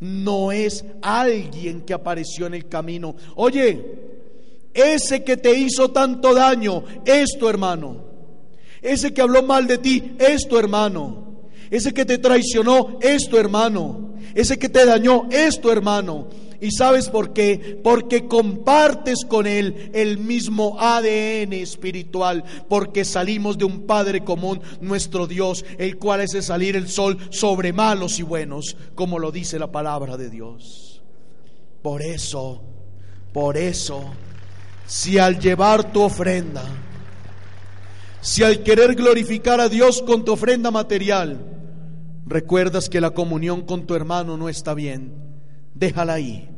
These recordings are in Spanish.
no es alguien que apareció en el camino. Oye, ese que te hizo tanto daño es tu hermano. Ese que habló mal de ti es tu hermano. Ese que te traicionó es tu hermano. Ese que te dañó es tu hermano. ¿Y sabes por qué? Porque compartes con Él el mismo ADN espiritual, porque salimos de un Padre común, nuestro Dios, el cual de salir el sol sobre malos y buenos, como lo dice la palabra de Dios. Por eso, por eso, si al llevar tu ofrenda, si al querer glorificar a Dios con tu ofrenda material, recuerdas que la comunión con tu hermano no está bien, déjala ahí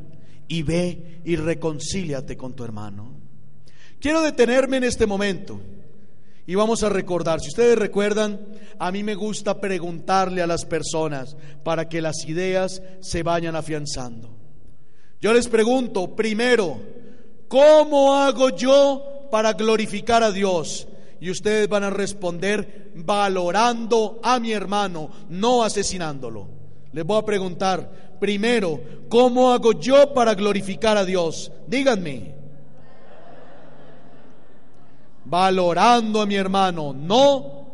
y ve y reconcíliate con tu hermano. Quiero detenerme en este momento y vamos a recordar, si ustedes recuerdan, a mí me gusta preguntarle a las personas para que las ideas se vayan afianzando. Yo les pregunto, primero, ¿cómo hago yo para glorificar a Dios? Y ustedes van a responder valorando a mi hermano, no asesinándolo. Les voy a preguntar, primero, ¿cómo hago yo para glorificar a Dios? Díganme. Valorando a mi hermano, no.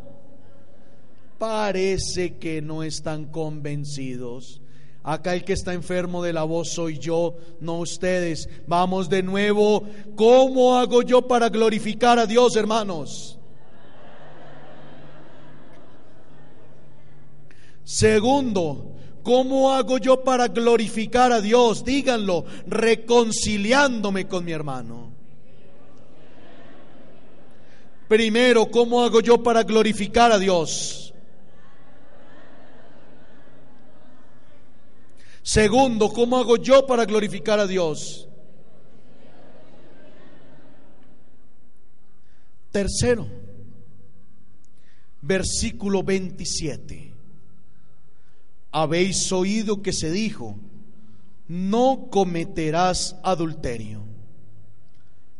Parece que no están convencidos. Acá el que está enfermo de la voz soy yo, no ustedes. Vamos de nuevo. ¿Cómo hago yo para glorificar a Dios, hermanos? Segundo, ¿Cómo hago yo para glorificar a Dios? Díganlo, reconciliándome con mi hermano. Primero, ¿cómo hago yo para glorificar a Dios? Segundo, ¿cómo hago yo para glorificar a Dios? Tercero, versículo 27 habéis oído que se dijo, no cometerás adulterio.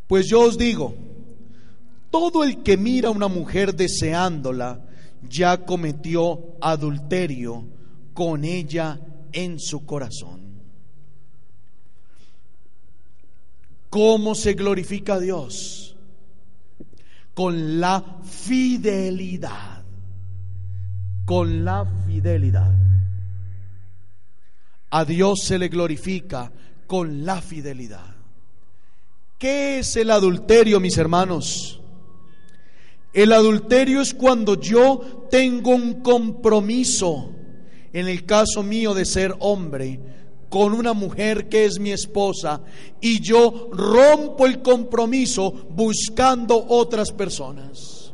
Pues yo os digo, todo el que mira a una mujer deseándola, ya cometió adulterio con ella en su corazón. ¿Cómo se glorifica a Dios? Con la fidelidad. Con la fidelidad. A Dios se le glorifica con la fidelidad. ¿Qué es el adulterio, mis hermanos? El adulterio es cuando yo tengo un compromiso, en el caso mío de ser hombre, con una mujer que es mi esposa y yo rompo el compromiso buscando otras personas.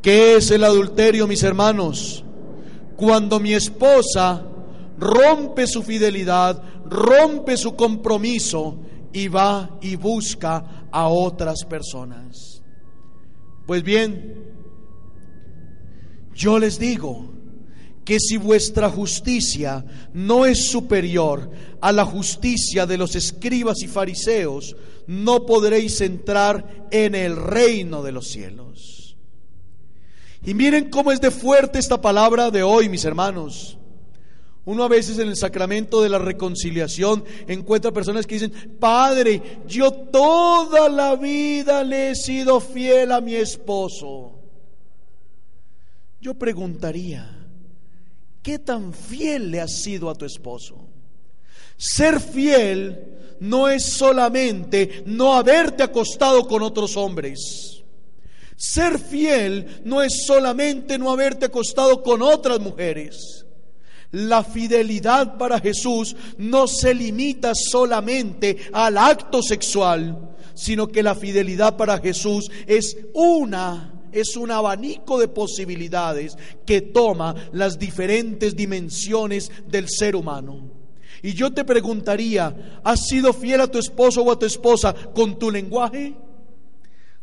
¿Qué es el adulterio, mis hermanos? Cuando mi esposa rompe su fidelidad, rompe su compromiso y va y busca a otras personas. Pues bien, yo les digo que si vuestra justicia no es superior a la justicia de los escribas y fariseos, no podréis entrar en el reino de los cielos. Y miren cómo es de fuerte esta palabra de hoy, mis hermanos. Uno a veces en el sacramento de la reconciliación encuentra personas que dicen, Padre, yo toda la vida le he sido fiel a mi esposo. Yo preguntaría, ¿qué tan fiel le has sido a tu esposo? Ser fiel no es solamente no haberte acostado con otros hombres. Ser fiel no es solamente no haberte acostado con otras mujeres. La fidelidad para Jesús no se limita solamente al acto sexual, sino que la fidelidad para Jesús es una es un abanico de posibilidades que toma las diferentes dimensiones del ser humano. Y yo te preguntaría, ¿has sido fiel a tu esposo o a tu esposa con tu lenguaje?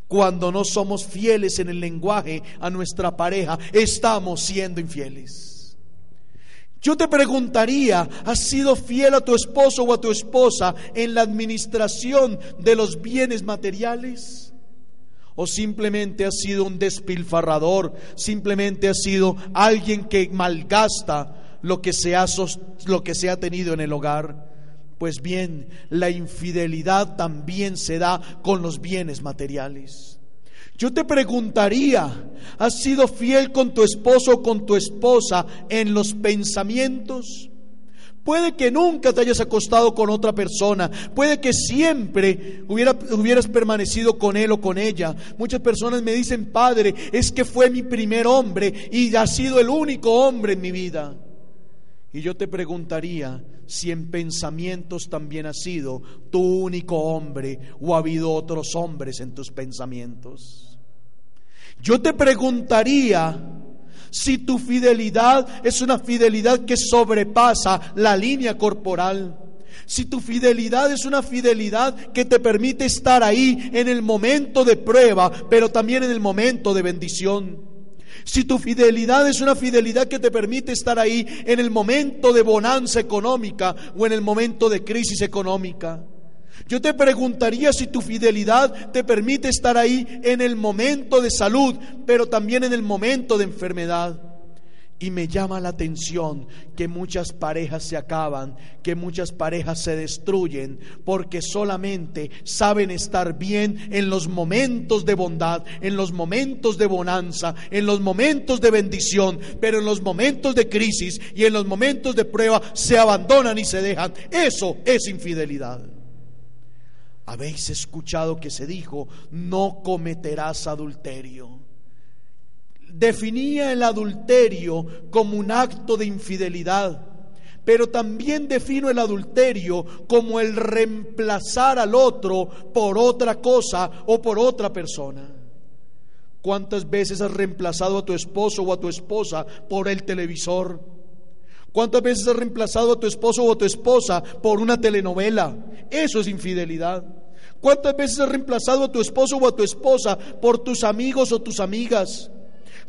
Cuando no somos fieles en el lenguaje a nuestra pareja, estamos siendo infieles. Yo te preguntaría, ¿has sido fiel a tu esposo o a tu esposa en la administración de los bienes materiales? ¿O simplemente has sido un despilfarrador? ¿Simplemente has sido alguien que malgasta lo que se ha, lo que se ha tenido en el hogar? Pues bien, la infidelidad también se da con los bienes materiales. Yo te preguntaría, ¿has sido fiel con tu esposo o con tu esposa en los pensamientos? Puede que nunca te hayas acostado con otra persona, puede que siempre hubieras permanecido con él o con ella. Muchas personas me dicen, Padre, es que fue mi primer hombre y ha sido el único hombre en mi vida. Y yo te preguntaría si en pensamientos también has sido tu único hombre o ha habido otros hombres en tus pensamientos. Yo te preguntaría si tu fidelidad es una fidelidad que sobrepasa la línea corporal. Si tu fidelidad es una fidelidad que te permite estar ahí en el momento de prueba, pero también en el momento de bendición. Si tu fidelidad es una fidelidad que te permite estar ahí en el momento de bonanza económica o en el momento de crisis económica. Yo te preguntaría si tu fidelidad te permite estar ahí en el momento de salud, pero también en el momento de enfermedad. Y me llama la atención que muchas parejas se acaban, que muchas parejas se destruyen, porque solamente saben estar bien en los momentos de bondad, en los momentos de bonanza, en los momentos de bendición, pero en los momentos de crisis y en los momentos de prueba se abandonan y se dejan. Eso es infidelidad. Habéis escuchado que se dijo, no cometerás adulterio definía el adulterio como un acto de infidelidad, pero también defino el adulterio como el reemplazar al otro por otra cosa o por otra persona. ¿Cuántas veces has reemplazado a tu esposo o a tu esposa por el televisor? ¿Cuántas veces has reemplazado a tu esposo o a tu esposa por una telenovela? Eso es infidelidad. ¿Cuántas veces has reemplazado a tu esposo o a tu esposa por tus amigos o tus amigas?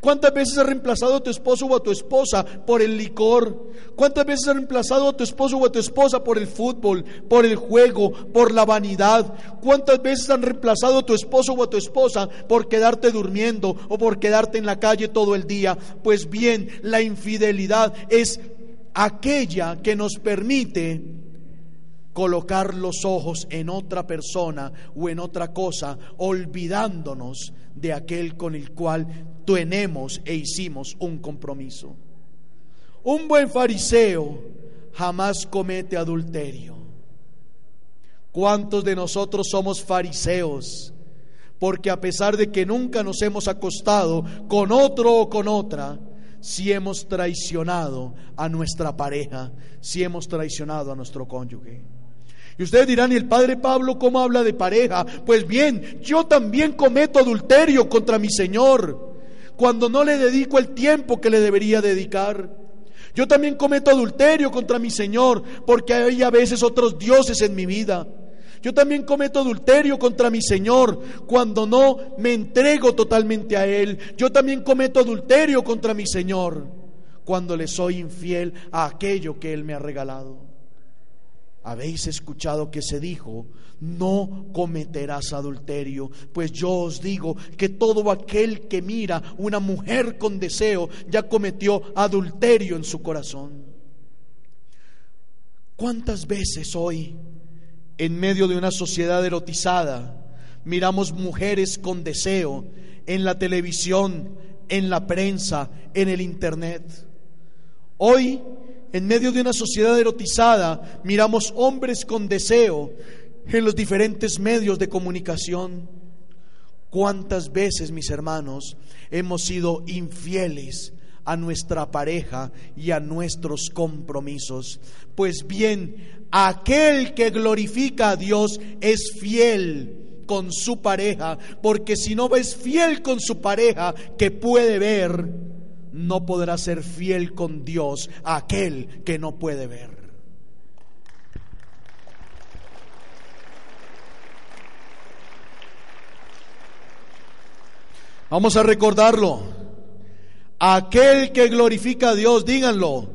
¿Cuántas veces has reemplazado a tu esposo o a tu esposa por el licor? ¿Cuántas veces has reemplazado a tu esposo o a tu esposa por el fútbol, por el juego, por la vanidad? ¿Cuántas veces han reemplazado a tu esposo o a tu esposa por quedarte durmiendo o por quedarte en la calle todo el día? Pues bien, la infidelidad es aquella que nos permite colocar los ojos en otra persona o en otra cosa, olvidándonos de aquel con el cual tenemos e hicimos un compromiso. Un buen fariseo jamás comete adulterio. ¿Cuántos de nosotros somos fariseos? Porque a pesar de que nunca nos hemos acostado con otro o con otra, si hemos traicionado a nuestra pareja, si hemos traicionado a nuestro cónyuge. Y ustedes dirán, ¿y el padre Pablo cómo habla de pareja? Pues bien, yo también cometo adulterio contra mi Señor cuando no le dedico el tiempo que le debería dedicar. Yo también cometo adulterio contra mi Señor porque hay a veces otros dioses en mi vida. Yo también cometo adulterio contra mi Señor cuando no me entrego totalmente a Él. Yo también cometo adulterio contra mi Señor cuando le soy infiel a aquello que Él me ha regalado. Habéis escuchado que se dijo, no cometerás adulterio, pues yo os digo que todo aquel que mira una mujer con deseo ya cometió adulterio en su corazón. ¿Cuántas veces hoy, en medio de una sociedad erotizada, miramos mujeres con deseo en la televisión, en la prensa, en el internet? Hoy en medio de una sociedad erotizada, miramos hombres con deseo en los diferentes medios de comunicación. ¿Cuántas veces, mis hermanos, hemos sido infieles a nuestra pareja y a nuestros compromisos? Pues bien, aquel que glorifica a Dios es fiel con su pareja, porque si no es fiel con su pareja, que puede ver, no podrá ser fiel con Dios a aquel que no puede ver. Vamos a recordarlo. Aquel que glorifica a Dios, díganlo.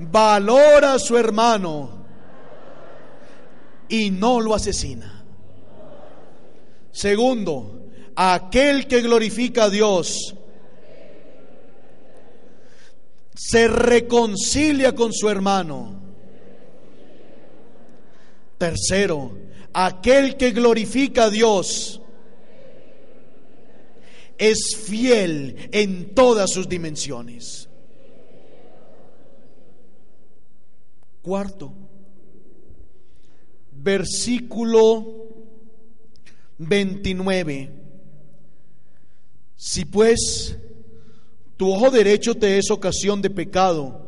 Valora a su hermano y no lo asesina. Segundo, aquel que glorifica a Dios se reconcilia con su hermano. Tercero, aquel que glorifica a Dios es fiel en todas sus dimensiones. Cuarto, versículo 29. Si pues tu ojo derecho te es ocasión de pecado,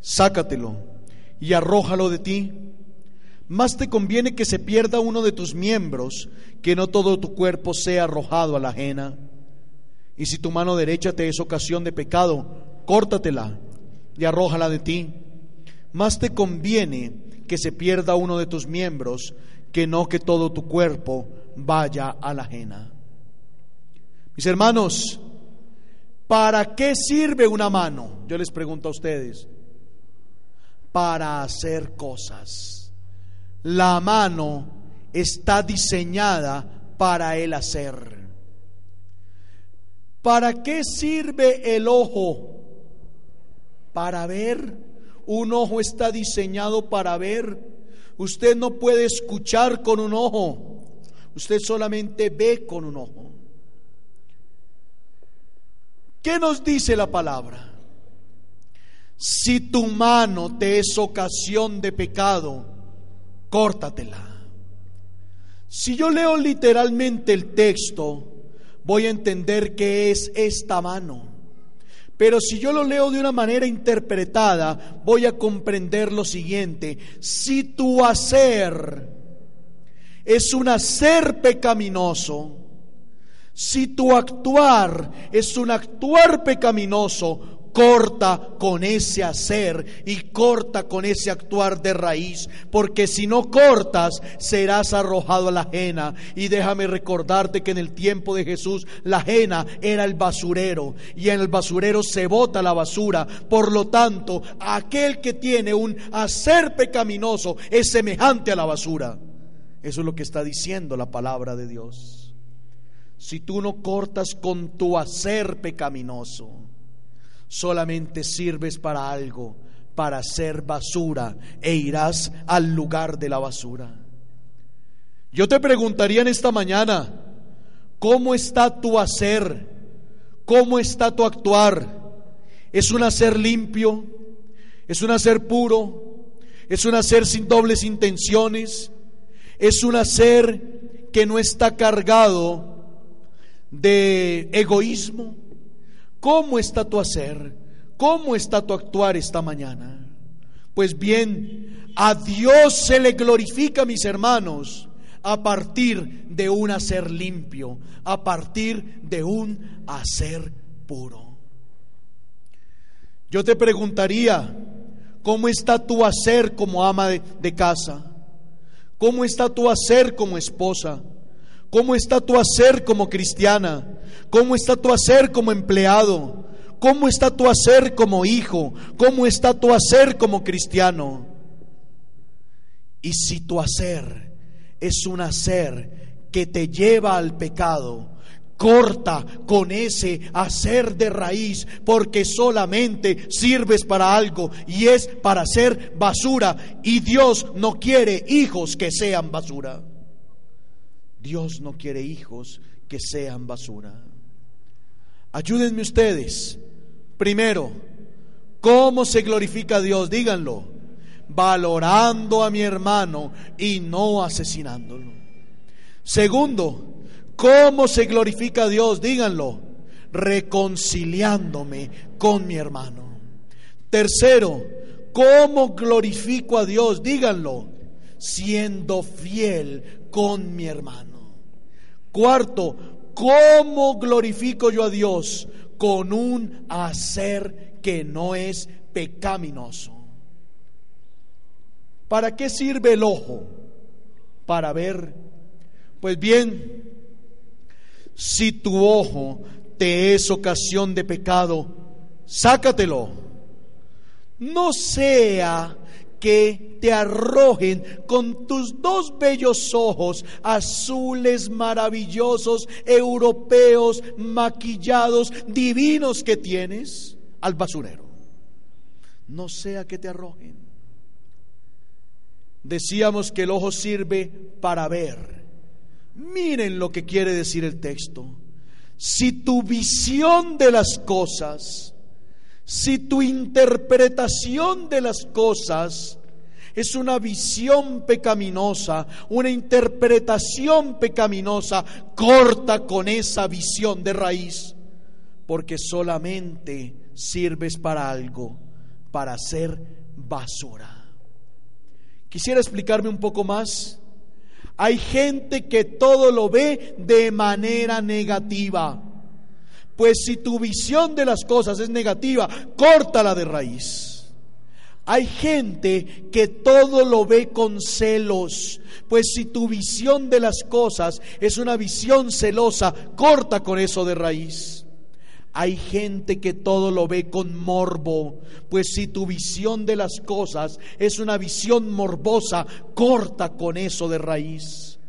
sácatelo y arrójalo de ti. Más te conviene que se pierda uno de tus miembros, que no todo tu cuerpo sea arrojado a la ajena. Y si tu mano derecha te es ocasión de pecado, córtatela y arrójala de ti. Más te conviene que se pierda uno de tus miembros, que no que todo tu cuerpo vaya a la ajena. Mis hermanos, ¿para qué sirve una mano? Yo les pregunto a ustedes. Para hacer cosas. La mano está diseñada para el hacer. ¿Para qué sirve el ojo? Para ver. Un ojo está diseñado para ver. Usted no puede escuchar con un ojo. Usted solamente ve con un ojo. ¿Qué nos dice la palabra? Si tu mano te es ocasión de pecado, córtatela. Si yo leo literalmente el texto, voy a entender qué es esta mano. Pero si yo lo leo de una manera interpretada, voy a comprender lo siguiente. Si tu hacer es un hacer pecaminoso, si tu actuar es un actuar pecaminoso, corta con ese hacer y corta con ese actuar de raíz, porque si no cortas serás arrojado a la ajena. Y déjame recordarte que en el tiempo de Jesús la ajena era el basurero y en el basurero se bota la basura. Por lo tanto, aquel que tiene un hacer pecaminoso es semejante a la basura. Eso es lo que está diciendo la palabra de Dios. Si tú no cortas con tu hacer pecaminoso, solamente sirves para algo, para ser basura, e irás al lugar de la basura. Yo te preguntaría en esta mañana, ¿cómo está tu hacer? ¿Cómo está tu actuar? ¿Es un hacer limpio? ¿Es un hacer puro? ¿Es un hacer sin dobles intenciones? ¿Es un hacer que no está cargado de egoísmo? ¿Cómo está tu hacer? ¿Cómo está tu actuar esta mañana? Pues bien, a Dios se le glorifica, mis hermanos, a partir de un hacer limpio, a partir de un hacer puro. Yo te preguntaría, ¿cómo está tu hacer como ama de, de casa? ¿Cómo está tu hacer como esposa? ¿Cómo está tu hacer como cristiana? ¿Cómo está tu hacer como empleado? ¿Cómo está tu hacer como hijo? ¿Cómo está tu hacer como cristiano? Y si tu hacer es un hacer que te lleva al pecado, corta con ese hacer de raíz, porque solamente sirves para algo y es para ser basura. Y Dios no quiere hijos que sean basura. Dios no quiere hijos que sean basura. Ayúdenme ustedes. Primero, ¿cómo se glorifica a Dios? Díganlo. Valorando a mi hermano y no asesinándolo. Segundo, ¿cómo se glorifica a Dios? Díganlo. Reconciliándome con mi hermano. Tercero, ¿cómo glorifico a Dios? Díganlo. Siendo fiel con mi hermano. Cuarto, ¿cómo glorifico yo a Dios? Con un hacer que no es pecaminoso. ¿Para qué sirve el ojo? Para ver. Pues bien, Si tu ojo te es ocasión de pecado, sácatelo. No sea que te arrojen con tus dos bellos ojos azules, maravillosos, europeos, maquillados, divinos que tienes al basurero. No sea que te arrojen. Decíamos que el ojo sirve para ver. Miren lo que quiere decir el texto. Si tu visión de las cosas si tu interpretación de las cosas es una visión pecaminosa, una interpretación pecaminosa, corta con esa visión de raíz, porque solamente sirves para algo, para ser basura. Quisiera explicarme un poco más. Hay gente que todo lo ve de manera negativa. Pues si tu visión de las cosas es negativa, córtala de raíz. Hay gente que todo lo ve con celos. Pues si tu visión de las cosas es una visión celosa, corta con eso de raíz. Hay gente que todo lo ve con morbo, pues si tu visión de las cosas es una visión morbosa, corta con eso de raíz.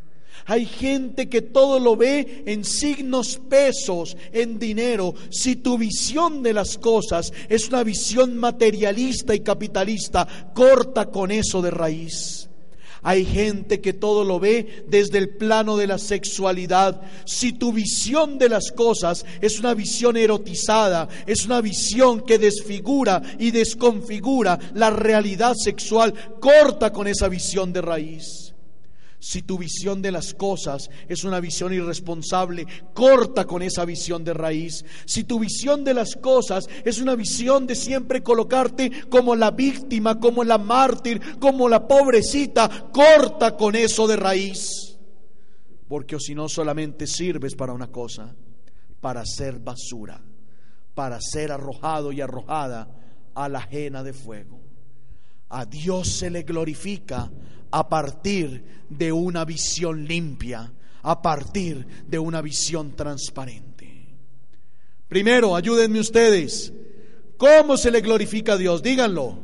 Hay gente que todo lo ve en signos pesos, en dinero. Si tu visión de las cosas es una visión materialista y capitalista, corta con eso de raíz. Hay gente que todo lo ve desde el plano de la sexualidad. Si tu visión de las cosas es una visión erotizada, es una visión que desfigura y desconfigura la realidad sexual, corta con esa visión de raíz. Si tu visión de las cosas es una visión irresponsable, corta con esa visión de raíz. Si tu visión de las cosas es una visión de siempre colocarte como la víctima, como la mártir, como la pobrecita, corta con eso de raíz. Porque o si no solamente sirves para una cosa, para ser basura, para ser arrojado y arrojada a la ajena de fuego. A Dios se le glorifica a partir de una visión limpia, a partir de una visión transparente. Primero, ayúdenme ustedes. ¿Cómo se le glorifica a Dios? Díganlo.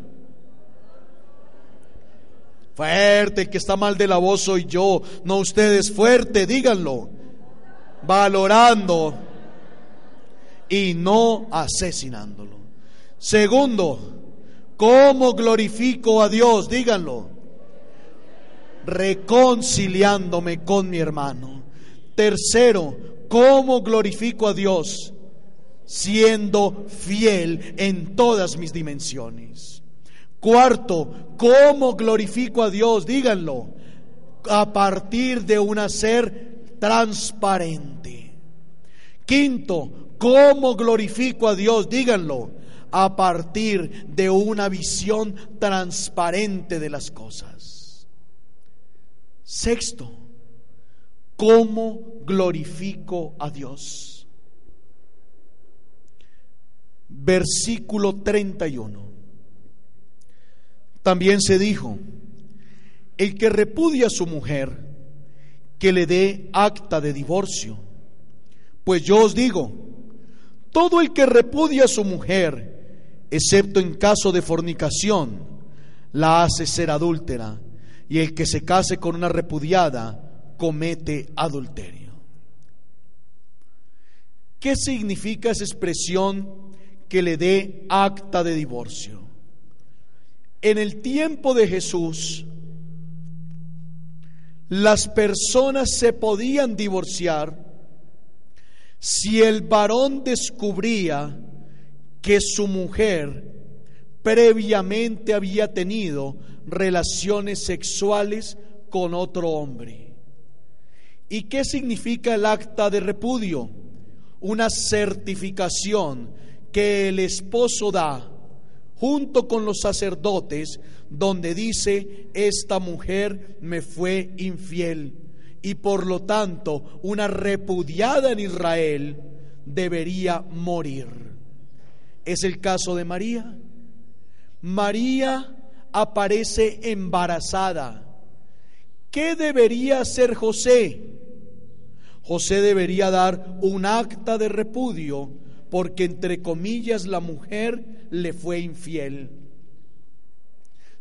Fuerte, el que está mal de la voz soy yo, no ustedes. Fuerte, díganlo. Valorando y no asesinándolo. Segundo, ¿cómo glorifico a Dios? Díganlo reconciliándome con mi hermano. Tercero, ¿cómo glorifico a Dios? Siendo fiel en todas mis dimensiones. Cuarto, ¿cómo glorifico a Dios? Díganlo. A partir de un ser transparente. Quinto, ¿cómo glorifico a Dios? Díganlo. A partir de una visión transparente de las cosas. Sexto, ¿cómo glorifico a Dios? Versículo 31. También se dijo, el que repudia a su mujer, que le dé acta de divorcio. Pues yo os digo, todo el que repudia a su mujer, excepto en caso de fornicación, la hace ser adúltera y el que se case con una repudiada comete adulterio. ¿Qué significa esa expresión que le dé acta de divorcio? En el tiempo de Jesús, las personas se podían divorciar si el varón descubría que su mujer previamente había tenido relaciones sexuales con otro hombre. ¿Y qué significa el acta de repudio? Una certificación que el esposo da junto con los sacerdotes donde dice, esta mujer me fue infiel y por lo tanto una repudiada en Israel debería morir. Es el caso de María. María aparece embarazada. ¿Qué debería hacer José? José debería dar un acta de repudio porque entre comillas la mujer le fue infiel.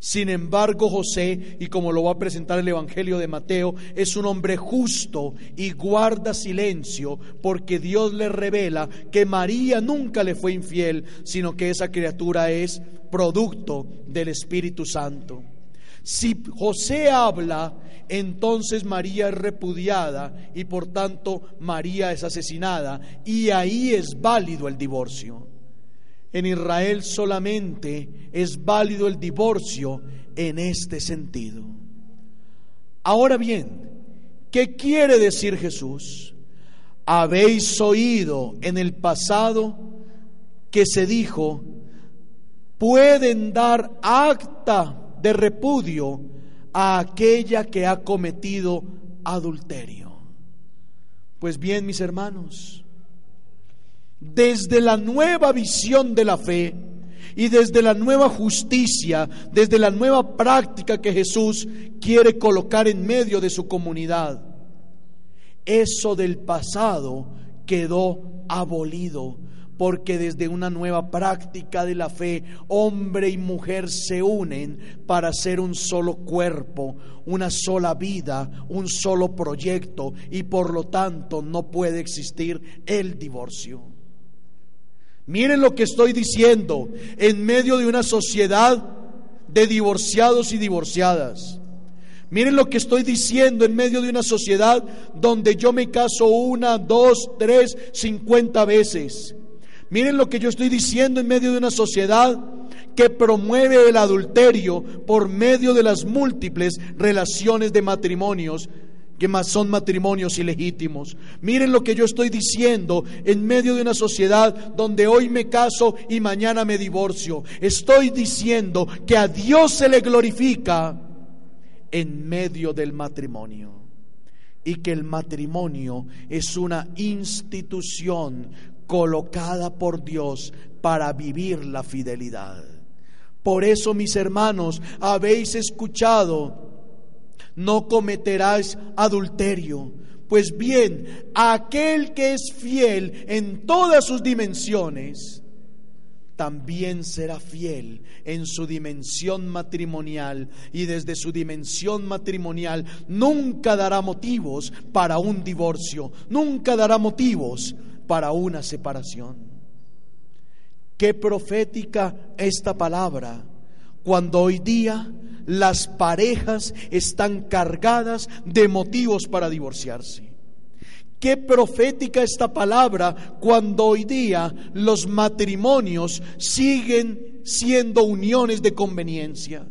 Sin embargo, José, y como lo va a presentar el Evangelio de Mateo, es un hombre justo y guarda silencio porque Dios le revela que María nunca le fue infiel, sino que esa criatura es producto del Espíritu Santo. Si José habla, entonces María es repudiada y por tanto María es asesinada y ahí es válido el divorcio. En Israel solamente es válido el divorcio en este sentido. Ahora bien, ¿qué quiere decir Jesús? Habéis oído en el pasado que se dijo, pueden dar acta de repudio a aquella que ha cometido adulterio. Pues bien, mis hermanos, desde la nueva visión de la fe y desde la nueva justicia, desde la nueva práctica que Jesús quiere colocar en medio de su comunidad, eso del pasado quedó abolido porque desde una nueva práctica de la fe, hombre y mujer se unen para ser un solo cuerpo, una sola vida, un solo proyecto, y por lo tanto no puede existir el divorcio. Miren lo que estoy diciendo en medio de una sociedad de divorciados y divorciadas. Miren lo que estoy diciendo en medio de una sociedad donde yo me caso una, dos, tres, cincuenta veces Miren lo que yo estoy diciendo en medio de una sociedad que promueve el adulterio por medio de las múltiples relaciones de matrimonios que más son matrimonios ilegítimos. Miren lo que yo estoy diciendo en medio de una sociedad donde hoy me caso y mañana me divorcio. Estoy diciendo que a Dios se le glorifica en medio del matrimonio y que el matrimonio es una institución colocada por Dios para vivir la fidelidad. Por eso, mis hermanos, habéis escuchado, no cometerás adulterio. Pues bien, aquel que es fiel en todas sus dimensiones, también será fiel en su dimensión matrimonial y desde su dimensión matrimonial nunca dará motivos para un divorcio, nunca dará motivos para una separación. Qué profética esta palabra cuando hoy día las parejas están cargadas de motivos para divorciarse. Qué profética esta palabra cuando hoy día los matrimonios siguen siendo uniones de conveniencia.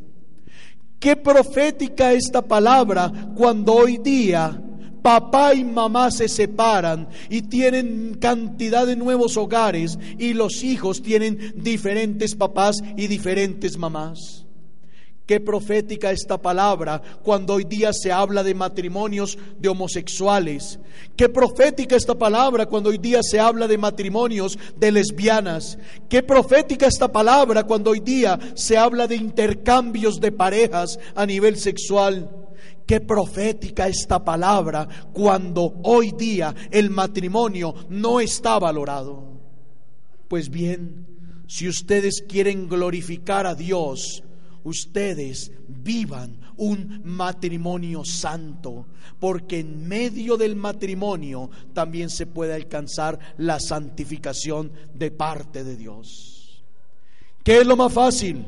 Qué profética esta palabra cuando hoy día papá y mamá se separan y tienen cantidad de nuevos hogares y los hijos tienen diferentes papás y diferentes mamás. Qué profética esta palabra cuando hoy día se habla de matrimonios de homosexuales. Qué profética esta palabra cuando hoy día se habla de matrimonios de lesbianas. Qué profética esta palabra cuando hoy día se habla de intercambios de parejas a nivel sexual. Qué profética esta palabra cuando hoy día el matrimonio no está valorado. Pues bien, si ustedes quieren glorificar a Dios, ustedes vivan un matrimonio santo, porque en medio del matrimonio también se puede alcanzar la santificación de parte de Dios. ¿Qué es lo más fácil?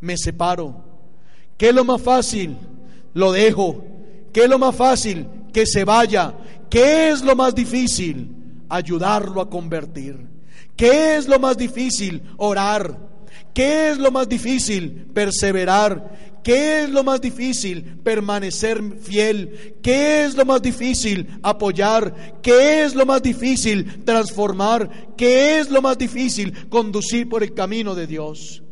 Me separo. ¿Qué es lo más fácil? Lo dejo. ¿Qué es lo más fácil? Que se vaya. ¿Qué es lo más difícil? Ayudarlo a convertir. ¿Qué es lo más difícil? Orar. ¿Qué es lo más difícil? Perseverar. ¿Qué es lo más difícil? Permanecer fiel. ¿Qué es lo más difícil? Apoyar. ¿Qué es lo más difícil? Transformar. ¿Qué es lo más difícil? Conducir por el camino de Dios.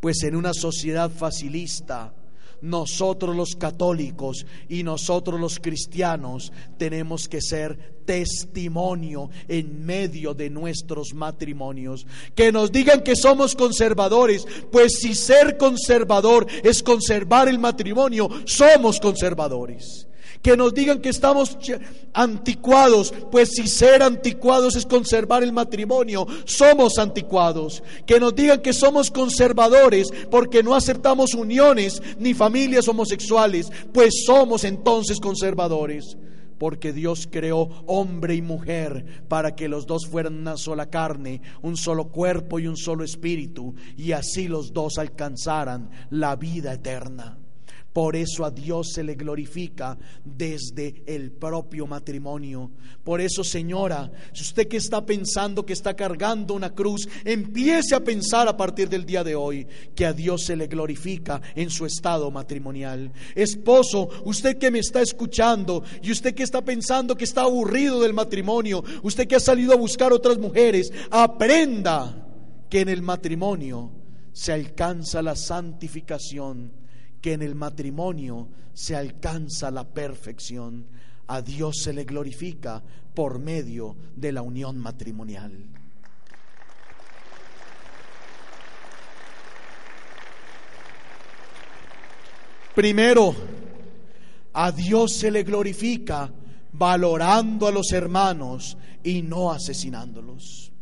Pues en una sociedad facilista, nosotros los católicos y nosotros los cristianos tenemos que ser testimonio en medio de nuestros matrimonios. Que nos digan que somos conservadores, pues si ser conservador es conservar el matrimonio, somos conservadores Que nos digan que estamos anticuados, pues si ser anticuados es conservar el matrimonio, somos anticuados. Que nos digan que somos conservadores porque no aceptamos uniones ni familias homosexuales, pues somos entonces conservadores porque Dios creó hombre y mujer para que los dos fueran una sola carne, un solo cuerpo y un solo espíritu, y así los dos alcanzaran la vida eterna. Por eso a Dios se le glorifica desde el propio matrimonio. Por eso, señora, si usted que está pensando que está cargando una cruz, empiece a pensar a partir del día de hoy que a Dios se le glorifica en su estado matrimonial. Esposo, usted que me está escuchando y usted que está pensando que está aburrido del matrimonio, usted que ha salido a buscar otras mujeres, aprenda que en el matrimonio se alcanza la santificación que en el matrimonio se alcanza la perfección. A Dios se le glorifica por medio de la unión matrimonial. Primero, a Dios se le glorifica valorando a los hermanos y no asesinándolos.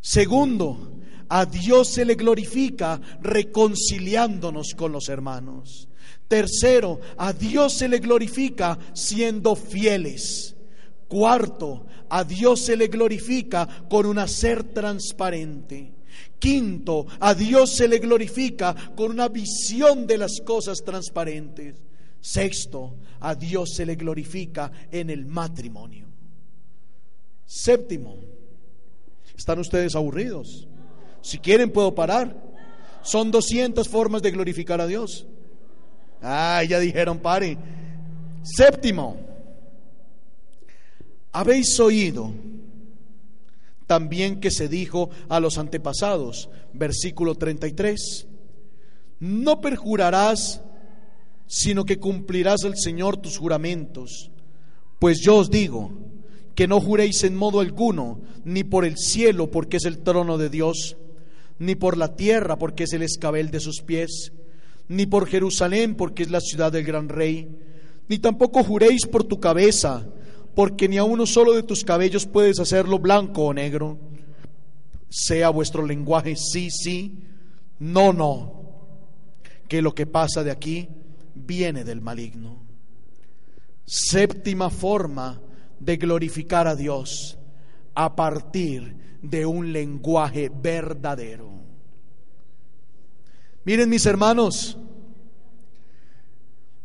Segundo, a Dios se le glorifica reconciliándonos con los hermanos. Tercero, a Dios se le glorifica siendo fieles. Cuarto, a Dios se le glorifica con un hacer transparente. Quinto, a Dios se le glorifica con una visión de las cosas transparentes. Sexto, a Dios se le glorifica en el matrimonio. Séptimo, ¿están ustedes aburridos? Si quieren puedo parar. Son 200 formas de glorificar a Dios. Ah, ya dijeron, pare. Séptimo, habéis oído también que se dijo a los antepasados, versículo 33, no perjurarás, sino que cumplirás al Señor tus juramentos. Pues yo os digo que no juréis en modo alguno, ni por el cielo, porque es el trono de Dios ni por la tierra, porque es el escabel de sus pies, ni por Jerusalén, porque es la ciudad del gran rey, ni tampoco juréis por tu cabeza, porque ni a uno solo de tus cabellos puedes hacerlo blanco o negro. Sea vuestro lenguaje sí, sí, no, no, que lo que pasa de aquí viene del maligno. Séptima forma de glorificar a Dios a partir de un lenguaje verdadero. Miren mis hermanos,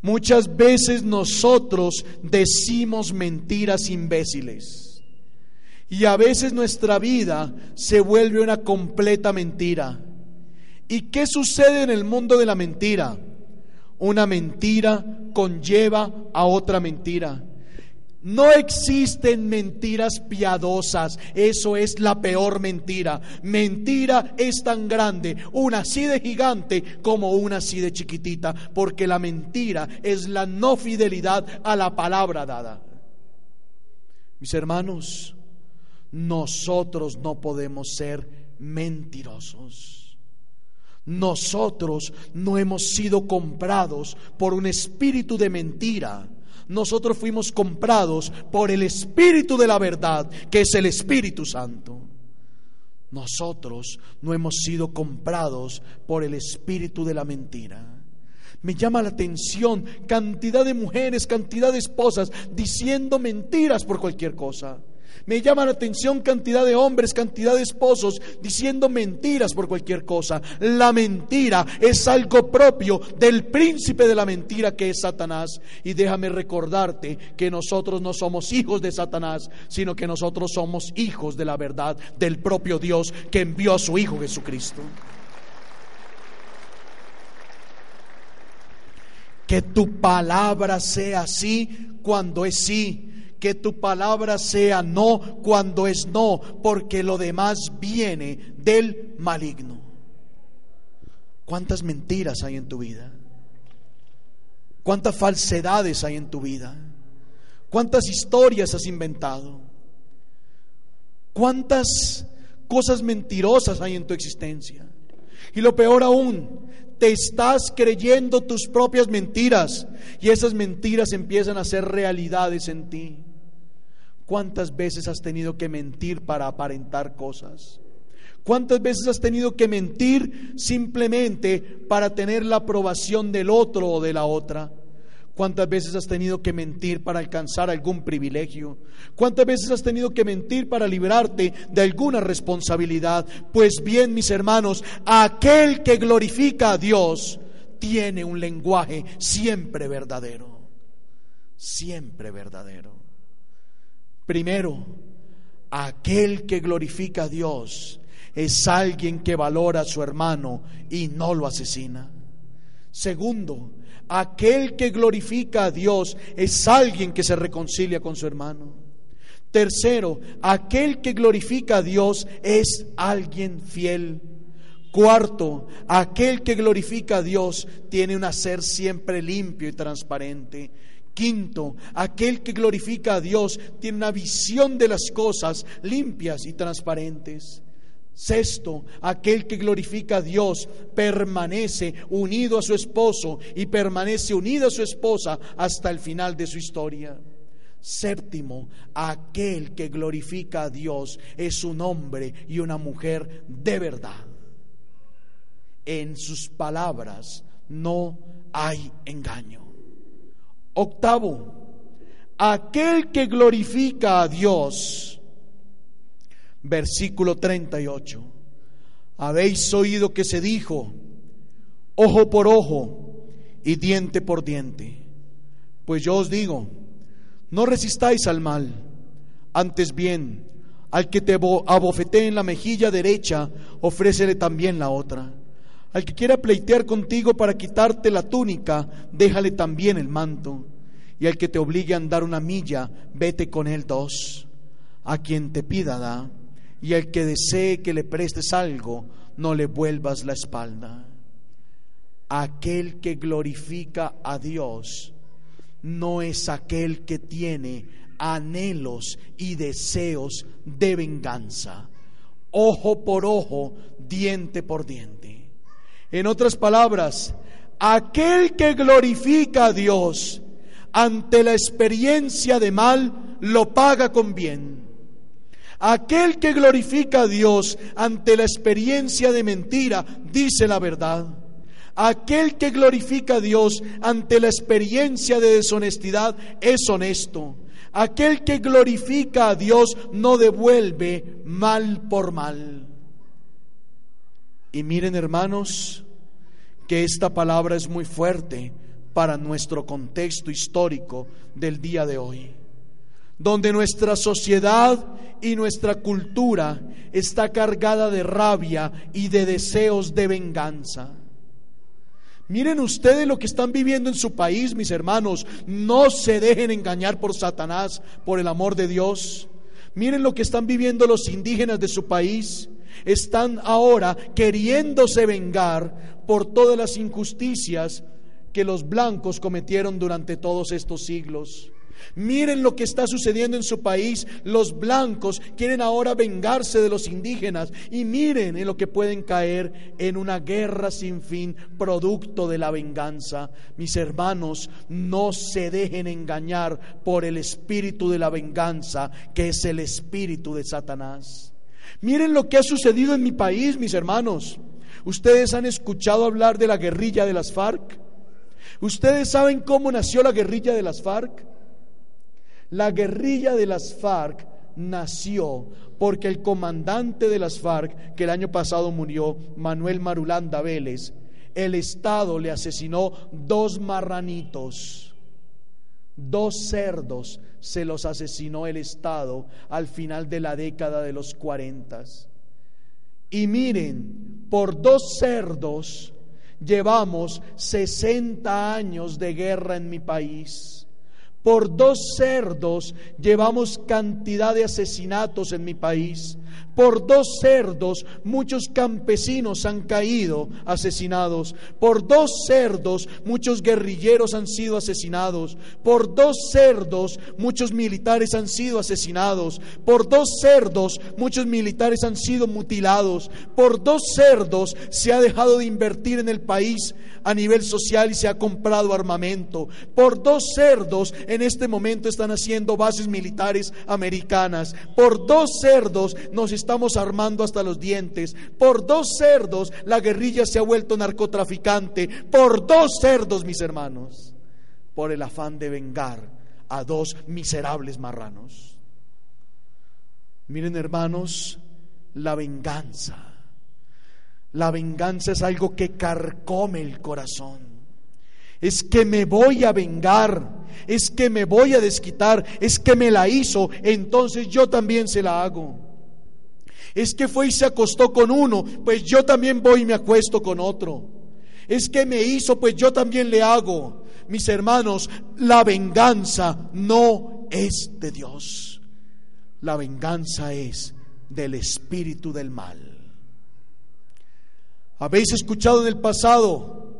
muchas veces nosotros decimos mentiras imbéciles y a veces nuestra vida se vuelve una completa mentira. ¿Y qué sucede en el mundo de la mentira? Una mentira conlleva a otra mentira. No existen mentiras piadosas, eso es la peor mentira. Mentira es tan grande, una así de gigante como una así de chiquitita, porque la mentira es la no fidelidad a la palabra dada. Mis hermanos, nosotros no podemos ser mentirosos. Nosotros no hemos sido comprados por un espíritu de mentira nosotros fuimos comprados por el Espíritu de la verdad, que es el Espíritu Santo. Nosotros no hemos sido comprados por el Espíritu de la mentira. Me llama la atención cantidad de mujeres, cantidad de esposas diciendo mentiras por cualquier cosa. Me llama la atención cantidad de hombres, cantidad de esposos diciendo mentiras por cualquier cosa. La mentira es algo propio del príncipe de la mentira que es Satanás. Y déjame recordarte que nosotros no somos hijos de Satanás, sino que nosotros somos hijos de la verdad del propio Dios que envió a su Hijo Jesucristo. Que tu palabra sea así cuando es sí que tu palabra sea no cuando es no, porque lo demás viene del maligno. ¿Cuántas mentiras hay en tu vida? ¿Cuántas falsedades hay en tu vida? ¿Cuántas historias has inventado? ¿Cuántas cosas mentirosas hay en tu existencia? Y lo peor aún, te estás creyendo tus propias mentiras y esas mentiras empiezan a ser realidades en ti. ¿Cuántas veces has tenido que mentir para aparentar cosas? ¿Cuántas veces has tenido que mentir simplemente para tener la aprobación del otro o de la otra? ¿Cuántas veces has tenido que mentir para alcanzar algún privilegio? ¿Cuántas veces has tenido que mentir para librarte de alguna responsabilidad? Pues bien, mis hermanos, aquel que glorifica a Dios tiene un lenguaje siempre verdadero, siempre verdadero. Primero, aquel que glorifica a Dios es alguien que valora a su hermano y no lo asesina. Segundo, aquel que glorifica a Dios es alguien que se reconcilia con su hermano. Tercero, aquel que glorifica a Dios es alguien fiel. Cuarto, aquel que glorifica a Dios tiene un hacer siempre limpio y transparente. Quinto, aquel que glorifica a Dios tiene una visión de las cosas limpias y transparentes. Sexto, aquel que glorifica a Dios permanece unido a su esposo y permanece unido a su esposa hasta el final de su historia. Séptimo, aquel que glorifica a Dios es un hombre y una mujer de verdad. En sus palabras no hay engaño. Octavo, aquel que glorifica a Dios versículo 38. Habéis oído que se dijo, ojo por ojo y diente por diente. Pues yo os digo, no resistáis al mal, antes bien, al que te abofetee en la mejilla derecha, ofrécele también la otra. Al que quiera pleitear contigo para quitarte la túnica, déjale también el manto. Y al que te obligue a andar una milla, vete con él dos. A quien te pida da y el que desee que le prestes algo, no le vuelvas la espalda. Aquel que glorifica a Dios no es aquel que tiene anhelos y deseos de venganza, ojo por ojo, diente por diente. En otras palabras, aquel que glorifica a Dios ante la experiencia de mal, lo paga con bien Aquel que glorifica a Dios ante la experiencia de mentira dice la verdad. Aquel que glorifica a Dios ante la experiencia de deshonestidad es honesto. Aquel que glorifica a Dios no devuelve mal por mal. Y miren hermanos, que esta palabra es muy fuerte para nuestro contexto histórico del día de hoy donde nuestra sociedad y nuestra cultura está cargada de rabia y de deseos de venganza. Miren ustedes lo que están viviendo en su país, mis hermanos. No se dejen engañar por Satanás, por el amor de Dios. Miren lo que están viviendo los indígenas de su país. Están ahora queriéndose vengar por todas las injusticias que los blancos cometieron durante todos estos siglos. Miren lo que está sucediendo en su país. Los blancos quieren ahora vengarse de los indígenas y miren en lo que pueden caer en una guerra sin fin producto de la venganza. Mis hermanos, no se dejen engañar por el espíritu de la venganza, que es el espíritu de Satanás. Miren lo que ha sucedido en mi país, mis hermanos. Ustedes han escuchado hablar de la guerrilla de las FARC. Ustedes saben cómo nació la guerrilla de las FARC. La guerrilla de las FARC nació porque el comandante de las FARC, que el año pasado murió, Manuel Marulanda Vélez, el Estado le asesinó dos marranitos, dos cerdos, se los asesinó el Estado al final de la década de los cuarentas. Y miren, por dos cerdos llevamos 60 años de guerra en mi país. Por dos cerdos llevamos cantidad de asesinatos en mi país. Por dos cerdos muchos campesinos han caído asesinados. Por dos cerdos muchos guerrilleros han sido asesinados. Por dos cerdos muchos militares han sido asesinados. Por dos cerdos muchos militares han sido mutilados. Por dos cerdos se ha dejado de invertir en el país a nivel social y se ha comprado armamento. Por dos cerdos en este momento están haciendo bases militares americanas. Por dos cerdos nos estamos armando hasta los dientes. Por dos cerdos la guerrilla se ha vuelto narcotraficante. Por dos cerdos, mis hermanos. Por el afán de vengar a dos miserables marranos. Miren hermanos, la venganza la venganza es algo que carcome el corazón. Es que me voy a vengar, es que me voy a desquitar, es que me la hizo, entonces yo también se la hago. Es que fue y se acostó con uno, pues yo también voy y me acuesto con otro. Es que me hizo, pues yo también le hago. Mis hermanos, la venganza no es de Dios. La venganza es del espíritu del mal. Habéis escuchado en el pasado,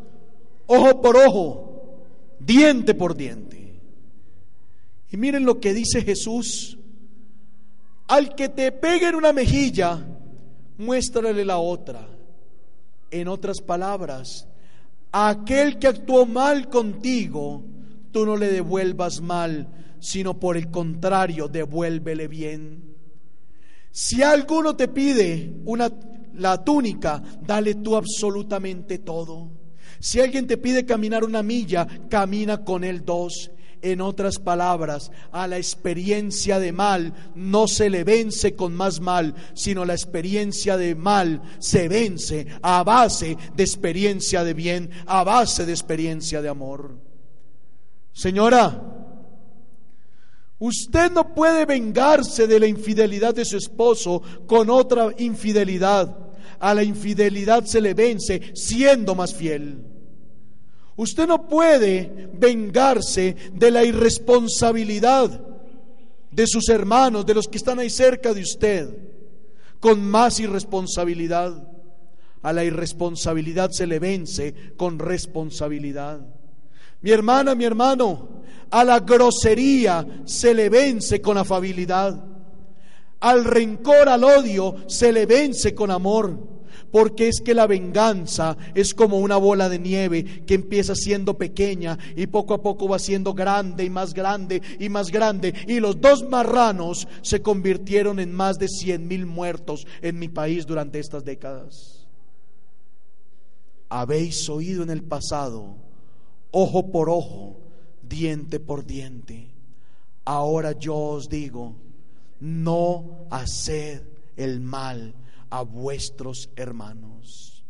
ojo por ojo, diente por diente. Y miren lo que dice Jesús. Al que te pegue en una mejilla, muéstrale la otra. En otras palabras, a aquel que actuó mal contigo, tú no le devuelvas mal, sino por el contrario, devuélvele bien. Si alguno te pide una la túnica, dale tú absolutamente todo. Si alguien te pide caminar una milla, camina con él dos. En otras palabras, a la experiencia de mal no se le vence con más mal, sino la experiencia de mal se vence a base de experiencia de bien, a base de experiencia de amor. Señora, usted no puede vengarse de la infidelidad de su esposo con otra infidelidad a la infidelidad se le vence siendo más fiel. Usted no puede vengarse de la irresponsabilidad de sus hermanos, de los que están ahí cerca de usted, con más irresponsabilidad. A la irresponsabilidad se le vence con responsabilidad. Mi hermana, mi hermano, a la grosería se le vence con afabilidad. Al rencor, al odio, se le vence con amor. Porque es que la venganza es como una bola de nieve que empieza siendo pequeña y poco a poco va siendo grande y más grande y más grande. Y los dos marranos se convirtieron en más de cien mil muertos en mi país durante estas décadas. Habéis oído en el pasado, ojo por ojo, diente por diente. Ahora yo os digo, no haced el mal a vuestros hermanos.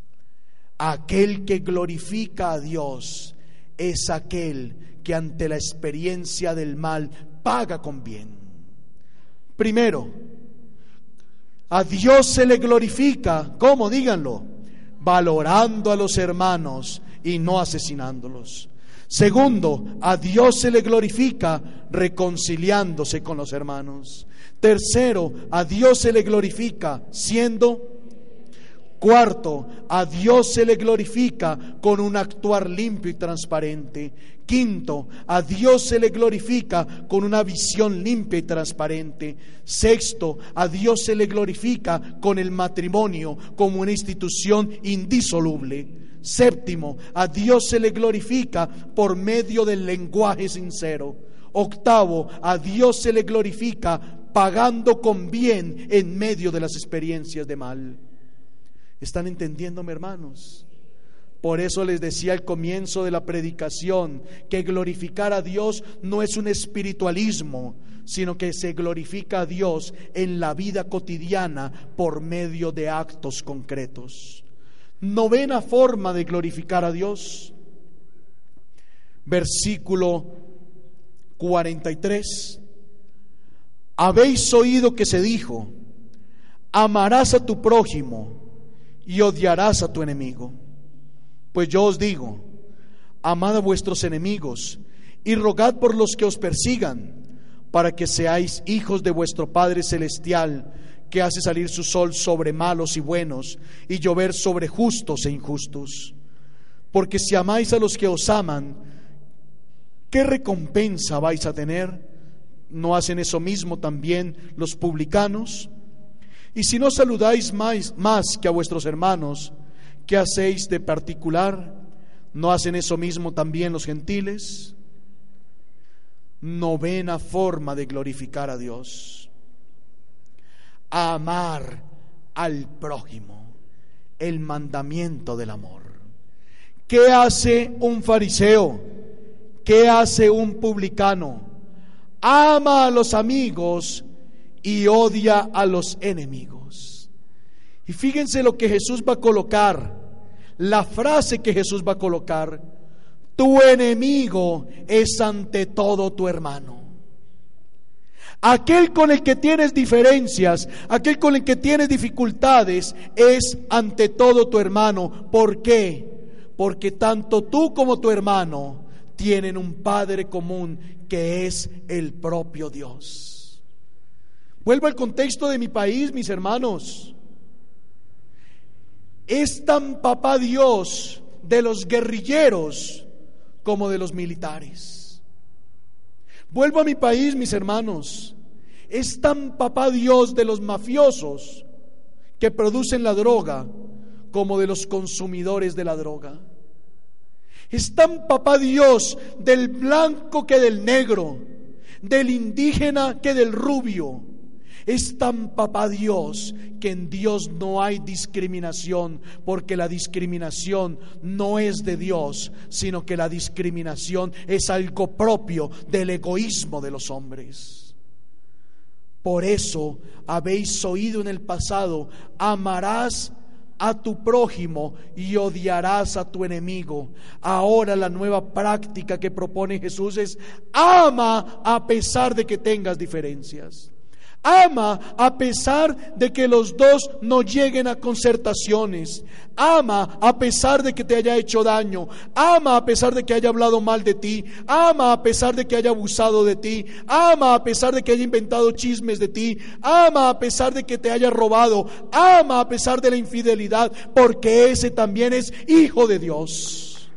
Aquel que glorifica a Dios es aquel que ante la experiencia del mal paga con bien. Primero, a Dios se le glorifica, ¿cómo? Díganlo, valorando a los hermanos y no asesinándolos. Segundo, a Dios se le glorifica reconciliándose con los hermanos. Tercero, a Dios se le glorifica siendo Cuarto, a Dios se le glorifica con un actuar limpio y transparente. Quinto, a Dios se le glorifica con una visión limpia y transparente. Sexto, a Dios se le glorifica con el matrimonio como una institución indisoluble. Séptimo, a Dios se le glorifica por medio del lenguaje sincero. Octavo, a Dios se le glorifica pagando con bien en medio de las experiencias de mal. ¿Están entendiéndome, hermanos? Por eso les decía al comienzo de la predicación que glorificar a Dios no es un espiritualismo, sino que se glorifica a Dios en la vida cotidiana por medio de actos concretos novena forma de glorificar a Dios. Versículo 43. Habéis oído que se dijo, amarás a tu prójimo y odiarás a tu enemigo. Pues yo os digo, amad a vuestros enemigos y rogad por los que os persigan, para que seáis hijos de vuestro Padre Celestial que hace salir su sol sobre malos y buenos y llover sobre justos e injustos. Porque si amáis a los que os aman, ¿qué recompensa vais a tener? ¿No hacen eso mismo también los publicanos? Y si no saludáis más, más que a vuestros hermanos, ¿qué hacéis de particular? ¿No hacen eso mismo también los gentiles? Novena forma de glorificar a Dios. Amar al prójimo, el mandamiento del amor. ¿Qué hace un fariseo? ¿Qué hace un publicano? Ama a los amigos y odia a los enemigos. Y fíjense lo que Jesús va a colocar, la frase que Jesús va a colocar, tu enemigo es ante todo tu hermano. Aquel con el que tienes diferencias, aquel con el que tienes dificultades, es ante todo tu hermano. ¿Por qué? Porque tanto tú como tu hermano tienen un Padre común que es el propio Dios. Vuelvo al contexto de mi país, mis hermanos. Es tan papá Dios de los guerrilleros como de los militares. Vuelvo a mi país, mis hermanos. Es tan papá Dios de los mafiosos que producen la droga como de los consumidores de la droga. Es tan papá Dios del blanco que del negro, del indígena que del rubio es tan papá Dios que en Dios no hay discriminación, porque la discriminación no es de Dios, sino que la discriminación es algo propio del egoísmo de los hombres. Por eso habéis oído en el pasado, amarás a tu prójimo y odiarás a tu enemigo. Ahora la nueva práctica que propone Jesús es ama a pesar de que tengas diferencias. Ama a pesar de que los dos no lleguen a concertaciones. Ama a pesar de que te haya hecho daño. Ama a pesar de que haya hablado mal de ti. Ama a pesar de que haya abusado de ti. Ama a pesar de que haya inventado chismes de ti. Ama a pesar de que te haya robado. Ama a pesar de la infidelidad. Porque ese también es hijo de Dios.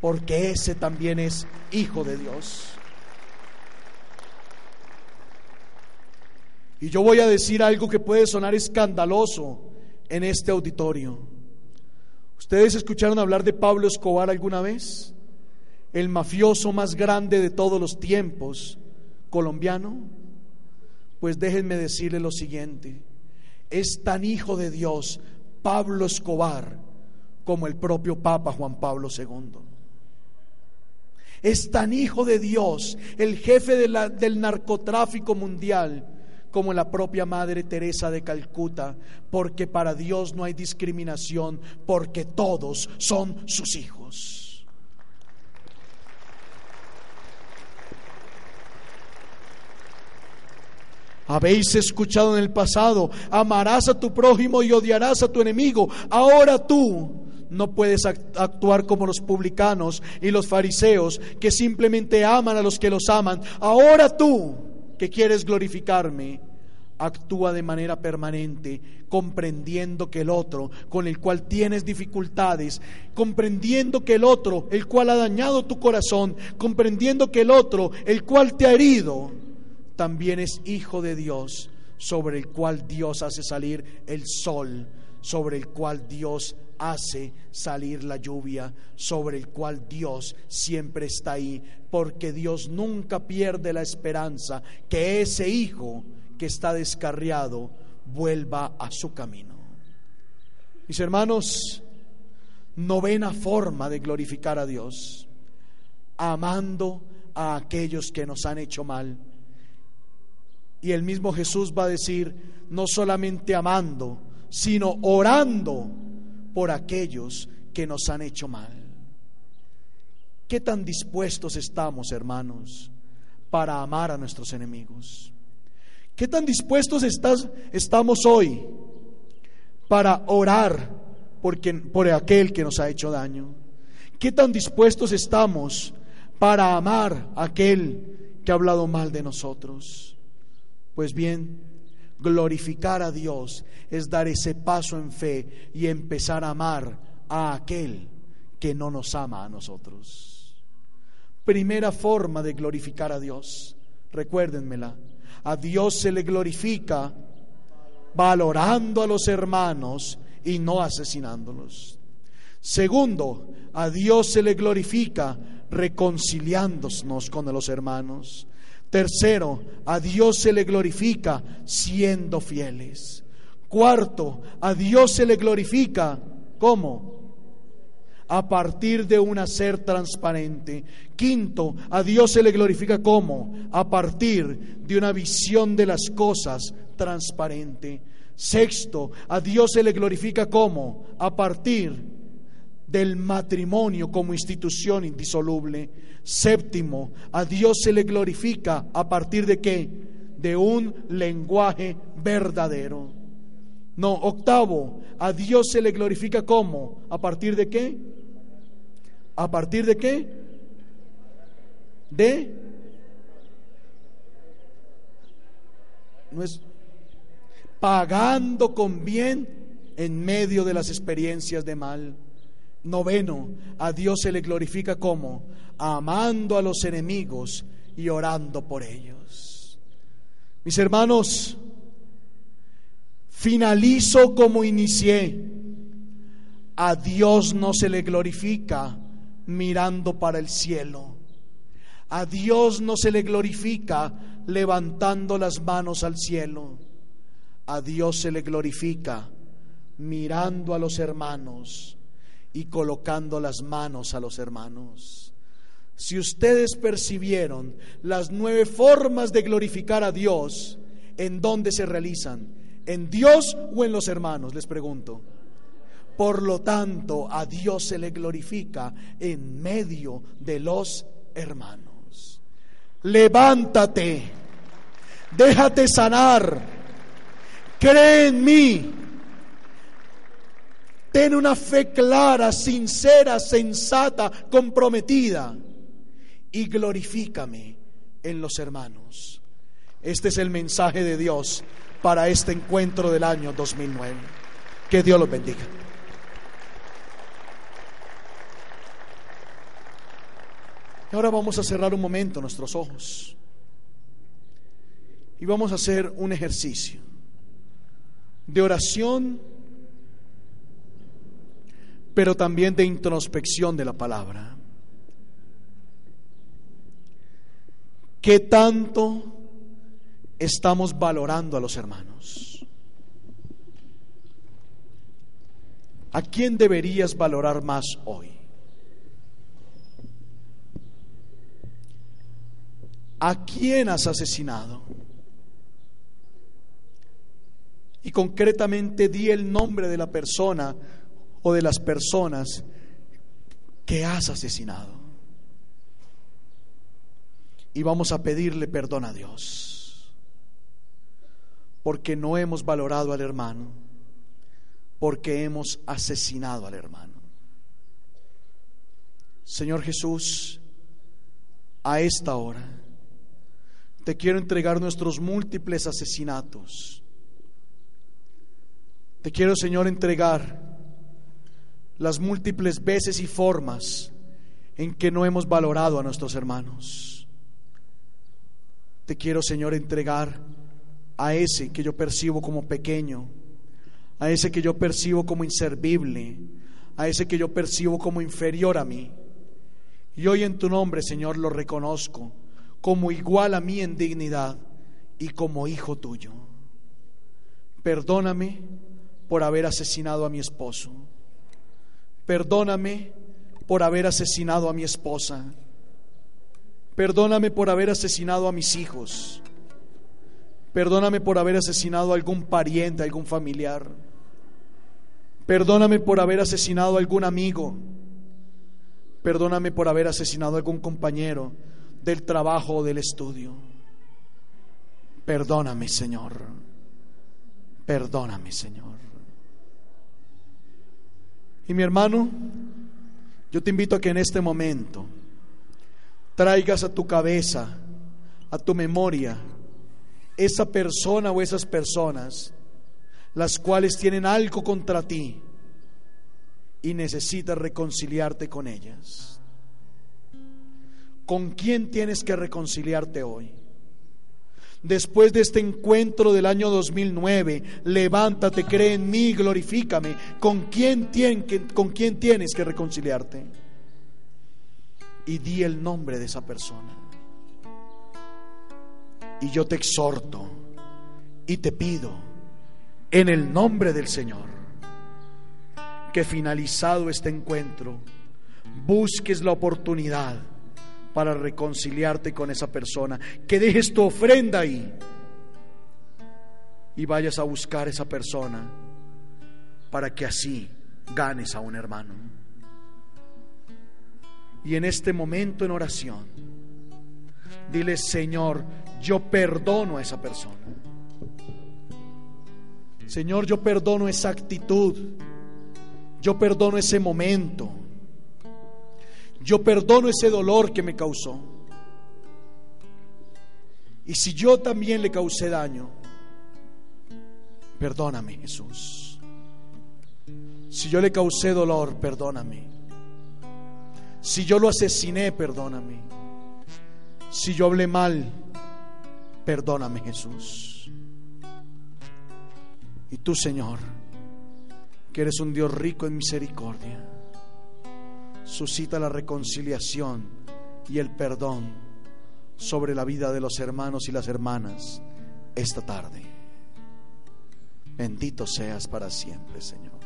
Porque ese también es hijo de Dios. Y yo voy a decir algo que puede sonar escandaloso en este auditorio. ¿Ustedes escucharon hablar de Pablo Escobar alguna vez? El mafioso más grande de todos los tiempos colombiano. Pues déjenme decirle lo siguiente. Es tan hijo de Dios Pablo Escobar como el propio Papa Juan Pablo II. Es tan hijo de Dios, el jefe del narcotráfico mundial, como la propia Madre Teresa de Calcuta, porque para Dios no hay discriminación, porque todos son sus hijos. Habéis escuchado en el pasado, amarás a tu prójimo y odiarás a tu enemigo. Ahora tú no puedes actuar como los publicanos y los fariseos que simplemente aman a los que los aman. Ahora tú que quieres glorificarme, actúa de manera permanente, comprendiendo que el otro, con el cual tienes dificultades, comprendiendo que el otro, el cual ha dañado tu corazón, comprendiendo que el otro, el cual te ha herido, también es hijo de Dios, sobre el cual Dios hace salir el sol, sobre el cual Dios hace salir la lluvia, sobre el cual Dios siempre está ahí, porque Dios nunca pierde la esperanza que ese hijo que está descarriado vuelva a su camino. Mis hermanos, novena forma de glorificar a Dios, amando a aquellos que nos han hecho mal. Y el mismo Jesús va a decir, no solamente amando, sino orando por aquellos que nos han hecho mal. ¿Qué tan dispuestos estamos, hermanos, para amar a nuestros enemigos? ¿Qué tan dispuestos estás, estamos hoy para orar por, por aquel que nos ha hecho daño? ¿Qué tan dispuestos estamos para amar a aquel que ha hablado mal de nosotros? Pues bien, Glorificar a Dios es dar ese paso en fe y empezar a amar a aquel que no nos ama a nosotros. Primera forma de glorificar a Dios, recuérdenmela, a Dios se le glorifica valorando a los hermanos y no asesinándolos. Segundo, a Dios se le glorifica reconciliándonos con los hermanos. Tercero, a Dios se le glorifica siendo fieles. Cuarto, a Dios se le glorifica ¿cómo? A partir de un hacer transparente. Quinto, a Dios se le glorifica ¿cómo? A partir de una visión de las cosas transparente. Sexto, a Dios se le glorifica ¿cómo? A partir del matrimonio como institución indisoluble. Séptimo, a Dios se le glorifica a partir de qué? De un lenguaje verdadero. No, octavo, a Dios se le glorifica ¿cómo? ¿A partir de qué? ¿A partir de qué? De no es pagando con bien en medio de las experiencias de mal. Noveno, a Dios se le glorifica como amando a los enemigos y orando por ellos. Mis hermanos, finalizo como inicié. A Dios no se le glorifica mirando para el cielo. A Dios no se le glorifica levantando las manos al cielo. A Dios se le glorifica mirando a los hermanos y colocando las manos a los hermanos. Si ustedes percibieron las nueve formas de glorificar a Dios, ¿en dónde se realizan? ¿En Dios o en los hermanos? Les pregunto. Por lo tanto, a Dios se le glorifica en medio de los hermanos. Levántate, déjate sanar, cree en mí Ten una fe clara, sincera, sensata, comprometida y glorifícame en los hermanos. Este es el mensaje de Dios para este encuentro del año 2009. Que Dios los bendiga. Y ahora vamos a cerrar un momento nuestros ojos y vamos a hacer un ejercicio de oración pero también de introspección de la palabra. ¿Qué tanto estamos valorando a los hermanos? ¿A quién deberías valorar más hoy? ¿A quién has asesinado? Y concretamente di el nombre de la persona o de las personas que has asesinado. Y vamos a pedirle perdón a Dios, porque no hemos valorado al hermano, porque hemos asesinado al hermano. Señor Jesús, a esta hora te quiero entregar nuestros múltiples asesinatos. Te quiero, Señor, entregar las múltiples veces y formas en que no hemos valorado a nuestros hermanos. Te quiero, Señor, entregar a ese que yo percibo como pequeño, a ese que yo percibo como inservible, a ese que yo percibo como inferior a mí. Y hoy en tu nombre, Señor, lo reconozco como igual a mí en dignidad y como hijo tuyo. Perdóname por haber asesinado a mi esposo perdóname por haber asesinado a mi esposa. Perdóname por haber asesinado a mis hijos. Perdóname por haber asesinado a algún pariente, a algún familiar. Perdóname por haber asesinado a algún amigo. Perdóname por haber asesinado a algún compañero del trabajo o del estudio. Perdóname, Señor. Perdóname, Señor. Y mi hermano, yo te invito a que en este momento traigas a tu cabeza, a tu memoria, esa persona o esas personas, las cuales tienen algo contra ti y necesitas reconciliarte con ellas. ¿Con quién tienes que reconciliarte hoy? Después de este encuentro del año 2009, levántate, cree en mí, glorifícame. ¿Con quién, ¿Con quién tienes que reconciliarte? Y di el nombre de esa persona. Y yo te exhorto y te pido en el nombre del Señor que finalizado este encuentro, busques la oportunidad para reconciliarte con esa persona, que dejes tu ofrenda ahí y vayas a buscar a esa persona para que así ganes a un hermano. Y en este momento en oración, dile, Señor, yo perdono a esa persona. Señor, yo perdono esa actitud yo perdono ese momento. Yo perdono ese dolor que me causó. Y si yo también le causé daño, perdóname Jesús. Si yo le causé dolor, perdóname. Si yo lo asesiné, perdóname. Si yo hablé mal, perdóname Jesús. Y tú, Señor, que eres un Dios rico en misericordia. Suscita la reconciliación y el perdón sobre la vida de los hermanos y las hermanas esta tarde. Bendito seas para siempre, Señor.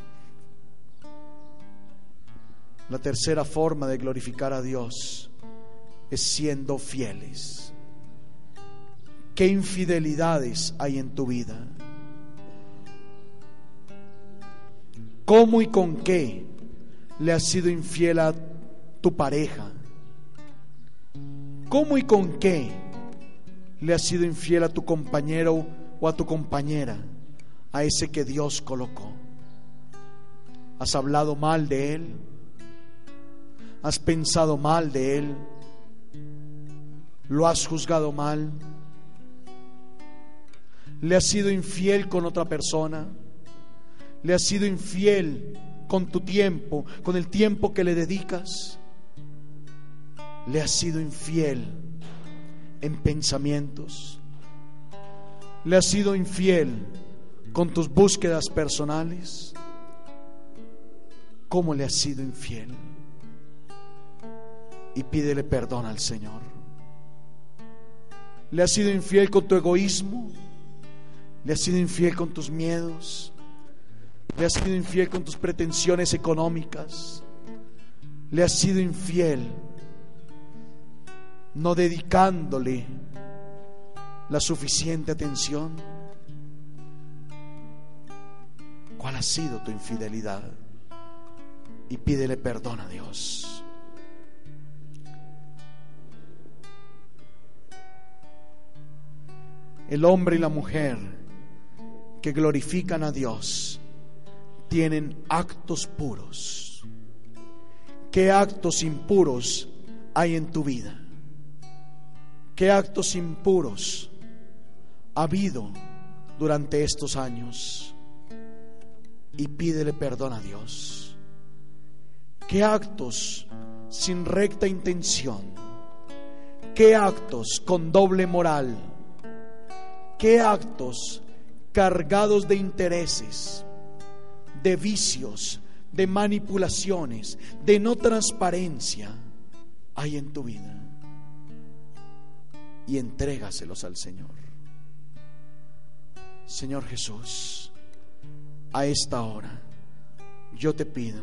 La tercera forma de glorificar a Dios es siendo fieles. ¿Qué infidelidades hay en tu vida? ¿Cómo y con qué le has sido infiel a tu pareja? ¿Cómo y con qué le has sido infiel a tu compañero o a tu compañera, a ese que Dios colocó? ¿Has hablado mal de él? ¿Has pensado mal de él? ¿Lo has juzgado mal? ¿Le has sido infiel con otra persona? le has sido infiel con tu tiempo, con el tiempo que le dedicas. Le has sido infiel en pensamientos. Le has sido infiel con tus búsquedas personales. ¿Cómo le has sido infiel? Y pídele perdón al Señor. Le has sido infiel con tu egoísmo. Le has sido infiel con tus miedos. Le has sido infiel con tus pretensiones económicas. Le has sido infiel no dedicándole la suficiente atención. ¿Cuál ha sido tu infidelidad? Y pídele perdón a Dios. El hombre y la mujer que glorifican a Dios tienen actos puros. ¿Qué actos impuros hay en tu vida? ¿Qué actos impuros ha habido durante estos años? Y pídele perdón a Dios. ¿Qué actos sin recta intención? ¿Qué actos con doble moral? ¿Qué actos cargados de intereses? De vicios, de manipulaciones, de no transparencia hay en tu vida. Y entrégaselos al Señor. Señor Jesús, a esta hora yo te pido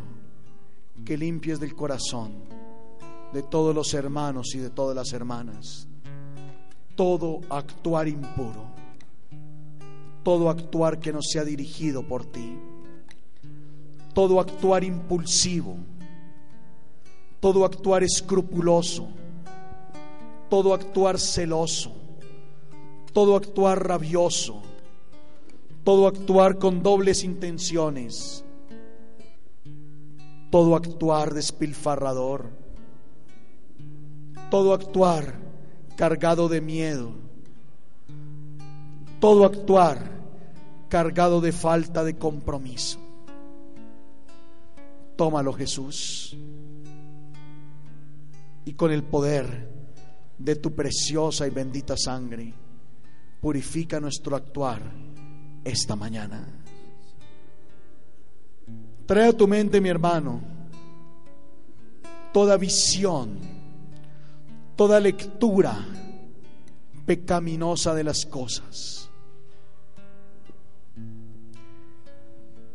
que limpies del corazón de todos los hermanos y de todas las hermanas todo actuar impuro, todo actuar que no sea dirigido por ti todo actuar impulsivo, todo actuar escrupuloso, todo actuar celoso, todo actuar rabioso, todo actuar con dobles intenciones, todo actuar despilfarrador, todo actuar cargado de miedo, todo actuar cargado de falta de compromiso. Tómalo Jesús y con el poder de tu preciosa y bendita sangre, purifica nuestro actuar esta mañana. Trae a tu mente, mi hermano, toda visión, toda lectura pecaminosa de las cosas.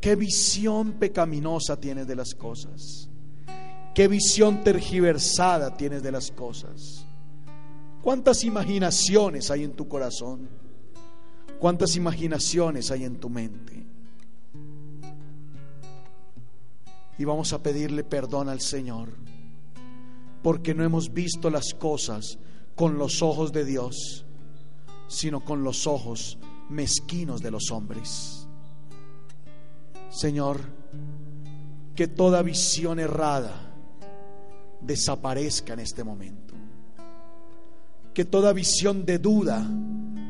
¿Qué visión pecaminosa tienes de las cosas? ¿Qué visión tergiversada tienes de las cosas? ¿Cuántas imaginaciones hay en tu corazón? ¿Cuántas imaginaciones hay en tu mente? Y vamos a pedirle perdón al Señor porque no hemos visto las cosas con los ojos de Dios, sino con los ojos mezquinos de los hombres. Señor, que toda visión errada desaparezca en este momento. Que toda visión de duda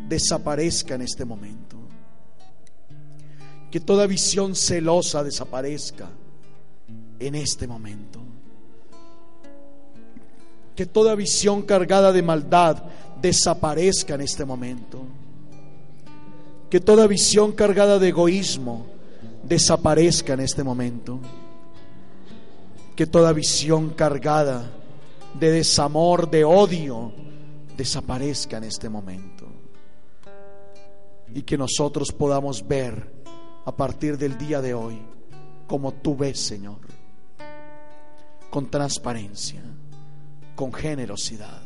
desaparezca en este momento. Que toda visión celosa desaparezca en este momento. Que toda visión cargada de maldad desaparezca en este momento. Que toda visión cargada de egoísmo desaparezca en este momento. Que toda visión cargada de desamor, de odio, desaparezca en este momento. Y que nosotros podamos ver a partir del día de hoy como tú ves, Señor, con transparencia, con generosidad.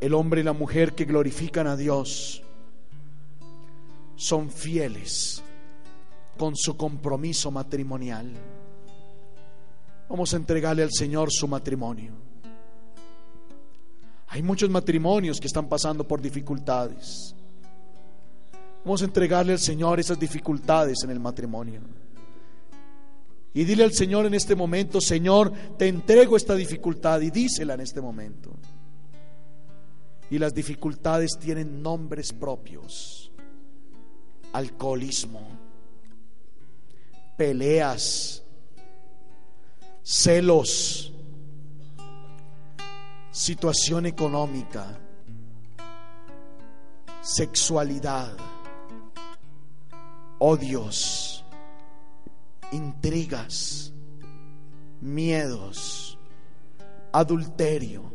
El hombre y la mujer que glorifican a Dios son fieles con su compromiso matrimonial. Vamos a entregarle al Señor su matrimonio. Hay muchos matrimonios que están pasando por dificultades. Vamos a entregarle al Señor esas dificultades en el matrimonio. Y dile al Señor en este momento, Señor, te entrego esta dificultad y dísela en este momento. Y las dificultades tienen nombres propios alcoholismo, peleas, celos, situación económica, sexualidad, odios, intrigas, miedos, adulterio.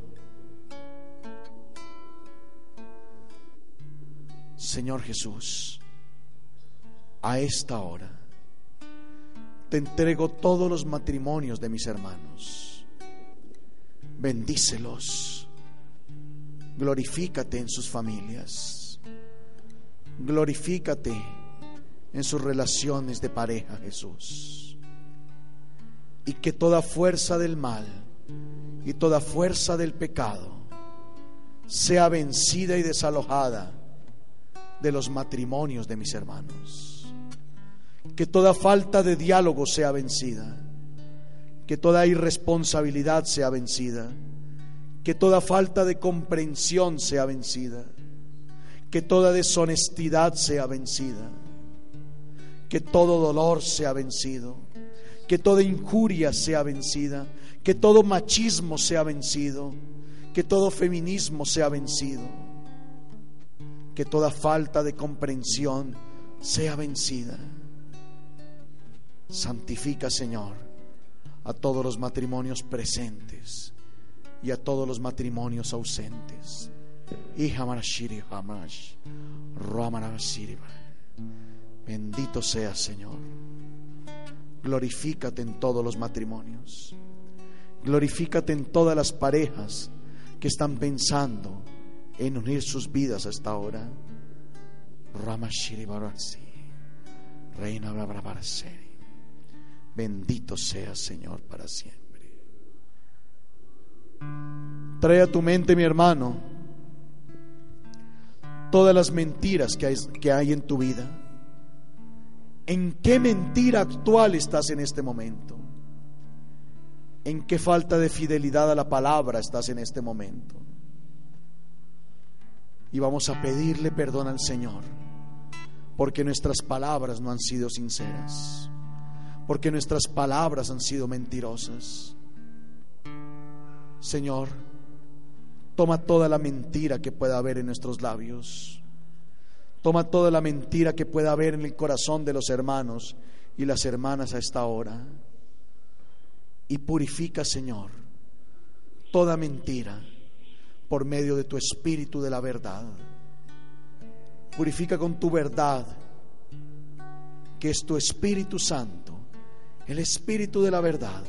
Señor Jesús, a esta hora te entrego todos los matrimonios de mis hermanos. Bendícelos. Glorifícate en sus familias. Glorifícate en sus relaciones de pareja, Jesús. Y que toda fuerza del mal y toda fuerza del pecado sea vencida y desalojada de los matrimonios de mis hermanos que toda falta de diálogo sea vencida, que toda irresponsabilidad sea vencida, que toda falta de comprensión sea vencida, que toda deshonestidad sea vencida, que todo dolor sea vencido, que toda injuria sea vencida, que todo machismo sea vencido, que todo feminismo sea vencido, que toda falta de comprensión sea vencida Santifica, Señor, a todos los matrimonios presentes y a todos los matrimonios ausentes. Bendito sea, Señor. Glorifícate en todos los matrimonios. Glorifícate en todas las parejas que están pensando en unir sus vidas a esta hora. Reina Brabaraseri. Bendito sea Señor para siempre. Trae a tu mente, mi hermano, todas las mentiras que hay, que hay en tu vida. ¿En qué mentira actual estás en este momento? ¿En qué falta de fidelidad a la palabra estás en este momento? y vamos a pedirle perdón al Señor porque nuestras palabras no han sido sinceras, porque nuestras palabras han sido mentirosas. Señor, toma toda la mentira que pueda haber en nuestros labios, toma toda la mentira que pueda haber en el corazón de los hermanos y las hermanas a esta hora y purifica, Señor, toda mentira por medio de tu espíritu de la verdad. Purifica con tu verdad, que es tu Espíritu Santo, el Espíritu de la verdad,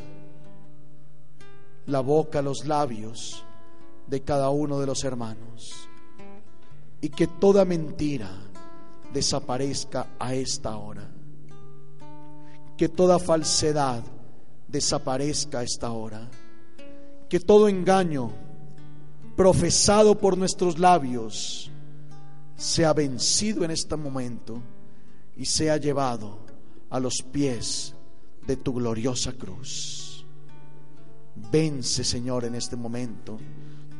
la boca, los labios de cada uno de los hermanos. Y que toda mentira desaparezca a esta hora. Que toda falsedad desaparezca a esta hora. Que todo engaño profesado por nuestros labios sea vencido en este momento y sea llevado a los pies de tu gloriosa cruz. Vence, Señor, en este momento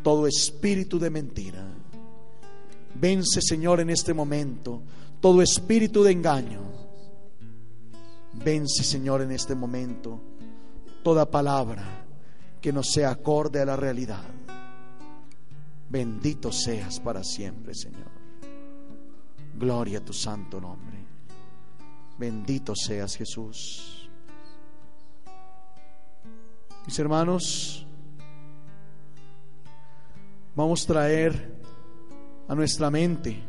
todo espíritu de mentira. Vence, Señor, en este momento todo espíritu de engaño. Vence, Señor, en este momento toda palabra que no sea acorde a la realidad. Bendito seas para siempre, Señor. Gloria a tu santo nombre. Bendito seas, Jesús. Mis hermanos, vamos a traer a nuestra mente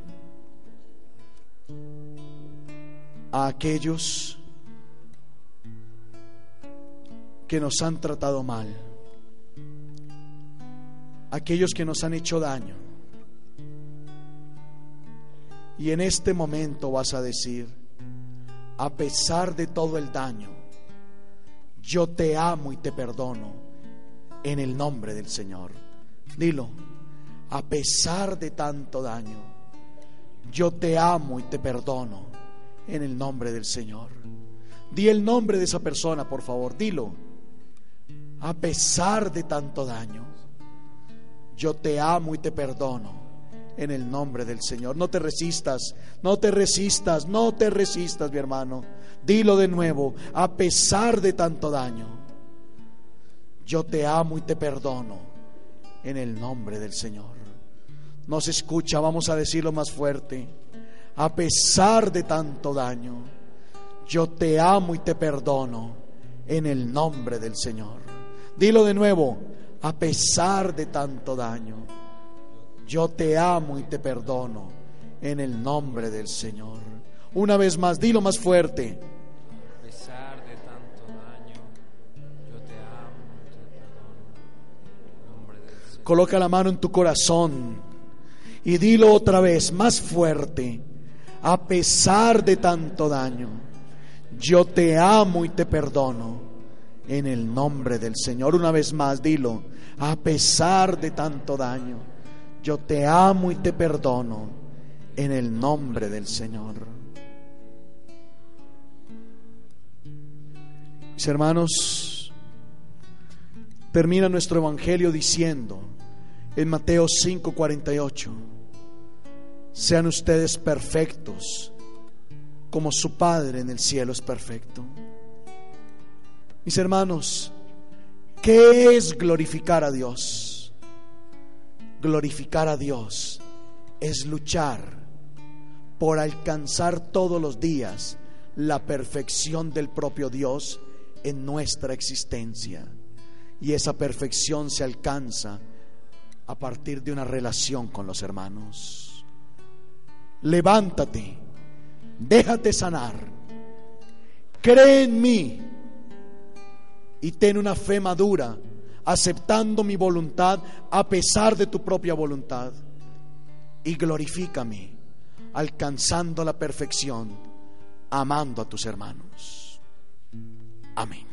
a aquellos que nos han tratado mal, aquellos que nos han hecho daño. Y en este momento vas a decir, a pesar de todo el daño, yo te amo y te perdono en el nombre del Señor. Dilo, a pesar de tanto daño, yo te amo y te perdono en el nombre del Señor. Di el nombre de esa persona, por favor, dilo a pesar de tanto daño, yo te amo y te perdono en el nombre del Señor. No te resistas, no te resistas, no te resistas, mi hermano. Dilo de nuevo, a pesar de tanto daño, yo te amo y te perdono en el nombre del Señor. No se escucha, vamos a decirlo más fuerte. A pesar de tanto daño, yo te amo y te perdono en el nombre del Señor. Dilo de nuevo, a pesar de tanto daño, yo te amo y te perdono en el nombre del Señor. Una vez más, dilo más fuerte. A pesar de tanto daño, yo te amo y te perdono en nombre del Señor. Coloca la mano en tu corazón y dilo otra vez, más fuerte. A pesar de tanto daño, yo te amo y te perdono en el nombre del Señor. Una vez más, dilo, a pesar de tanto daño, yo te amo y te perdono en el nombre del Señor. Mis hermanos, termina nuestro evangelio diciendo en Mateo 5:48, sean ustedes perfectos como su Padre en el cielo es perfecto. Mis hermanos, ¿qué es glorificar a Dios? Glorificar a Dios es luchar por alcanzar todos los días la perfección del propio Dios en nuestra existencia. Y esa perfección se alcanza a partir de una relación con los hermanos. Levántate, déjate sanar, cree en mí y ten una fe madura, aceptando mi voluntad a pesar de tu propia voluntad. Y glorifícame, alcanzando la perfección, amando a tus hermanos. Amén.